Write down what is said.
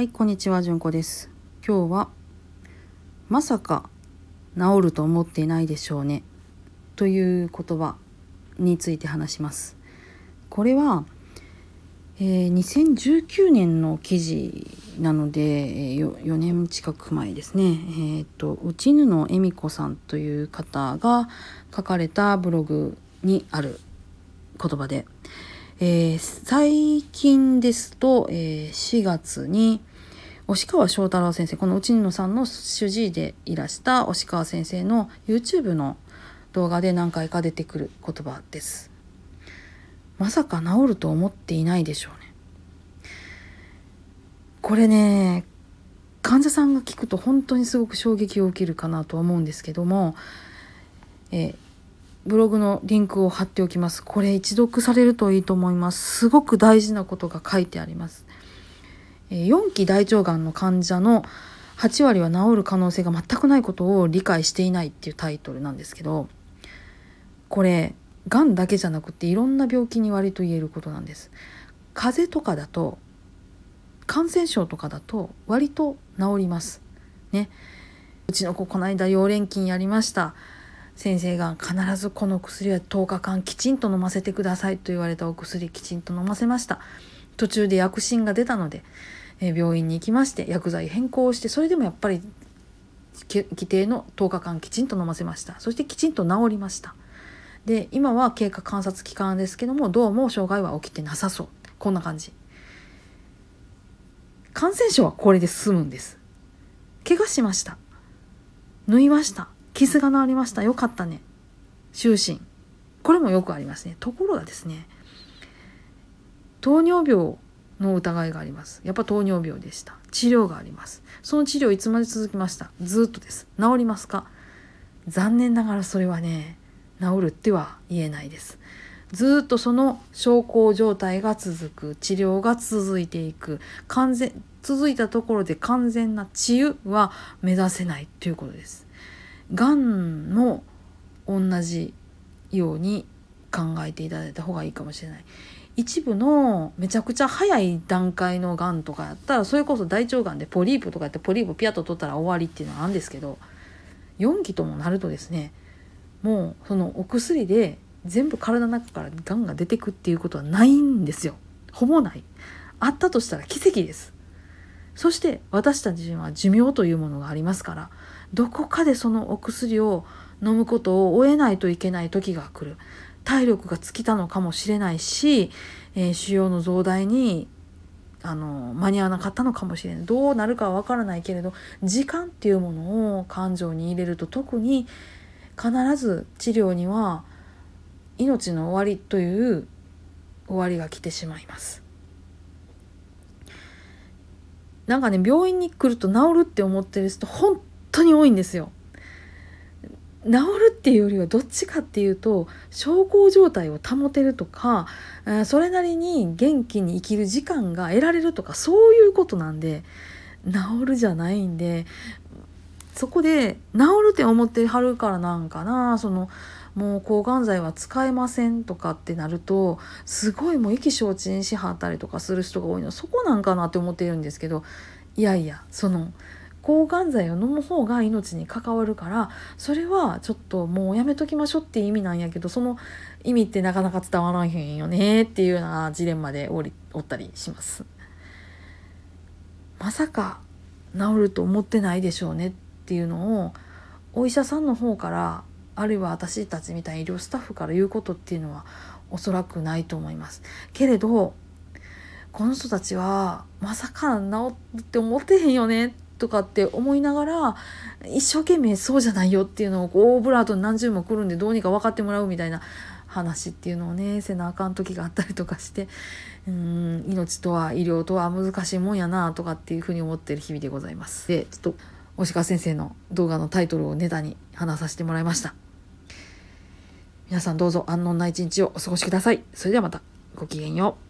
はい、こんにちは、じゅんこです。今日は、まさか治ると思っていないでしょうね。という言葉について話します。これは、えー、2019年の記事なので、えー、4年近く前ですね。えー、っと、内布恵美子さんという方が書かれたブログにある言葉で、えー、最近ですと、えー、4月に押川翔太郎先生この内野さんの主治医でいらした押川先生の YouTube の動画で何回か出てくる言葉です。まさか治ると思っていないでしょうね。これね患者さんが聞くと本当にすごく衝撃を受けるかなと思うんですけども、えブログのリンクを貼っておきます。これ一読されるといいと思います。すごく大事なことが書いてあります。4期大腸がんの患者の8割は治る可能性が全くないことを理解していないっていうタイトルなんですけどこれがんだけじゃなくていろんな病気に割と言えることなんです。風邪とかだと感染症とかだと割と治ります。ね。うちの子この間溶連菌やりました。先生が必ずこの薬は10日間きちんと飲ませてくださいと言われたお薬きちんと飲ませました。途中で薬疹が出たのでえ病院に行きまして薬剤変更してそれでもやっぱり規定の10日間きちんと飲ませました。そしてきちんと治りました。で今は経過観察期間ですけどもどうも障害は起きてなさそう。こんな感じ。感染症はこれで済むんです。怪我しました。縫いました。傷が治りました。よかったね。就寝。これもよくありますね。ところがですね糖尿病の疑いがあります。やっぱ糖尿病でした。治療があります。その治療いつまで続きました？ずっとです。治りますか？残念ながらそれはね治るっては言えないです。ずっとその症候状態が続く。治療が続いていく。完全続いたところで完全な治癒は目指せないということです。がんも同じように考えていただいた方がいいかもしれない。一部のめちゃくちゃ早い段階のがんとかやったらそれこそ大腸がんでポリープとかやってポリープピャッと取ったら終わりっていうのはあるんですけど4期ともなるとですねもうそのお薬で全部体の中からがんが出てくっていうことはないんですよ。ほぼない。あったとしたら奇跡です。そして私たちは寿命というものがありますからどこかでそのお薬を飲むことを終えないといけない時が来る。体力が尽きたのかもしれないし、えー、腫瘍の増大にあの間に合わなかったのかもしれないどうなるかは分からないけれど時間っていうものを感情に入れると特に必ず治療には命の終わりという終わりが来てしまいます。なんかね病院に来ると治るって思ってる人本当に多いんですよ。治るっていうよりはどっちかっていうと小康状態を保てるとか、それなりに元気に生きる時間が得られるとかそういうことなんで治るじゃないんでそこで治るって思ってはるからなんかなそのもう抗がん剤は使えませんとかってなるとすごいもう意気消沈しはったりとかする人が多いのそこなんかなって思っているんですけどいやいやその抗がん剤を飲む方が命に関わるからそれはちょっともうやめときましょうっていう意味なんやけどその意味ってなかなか伝わらへんよねっていうようなジレンマでおりおったりします。まさか治ると思ってないでしょうねっていうのをお医者さんの方からあるいは私たちみたいな医療スタッフから言うことっていうのはおそらくないと思います。けれどこの人たちはまさか治って思ってへんよねとかって思いながら一生懸命そうじゃないよっていうのをこうオーブラートに何十も来るんでどうにか分かってもらうみたいな話っていうのをねせなあかん時があったりとかしてうん命とは医療とは難しいもんやなとかっていうふうに思ってる日々でございます。でちょっと押川先生の動画のタイトルをネタに話させてもらいました。皆さんどうぞ安穏な一日をお過ごしください。それではまたごきげんよう。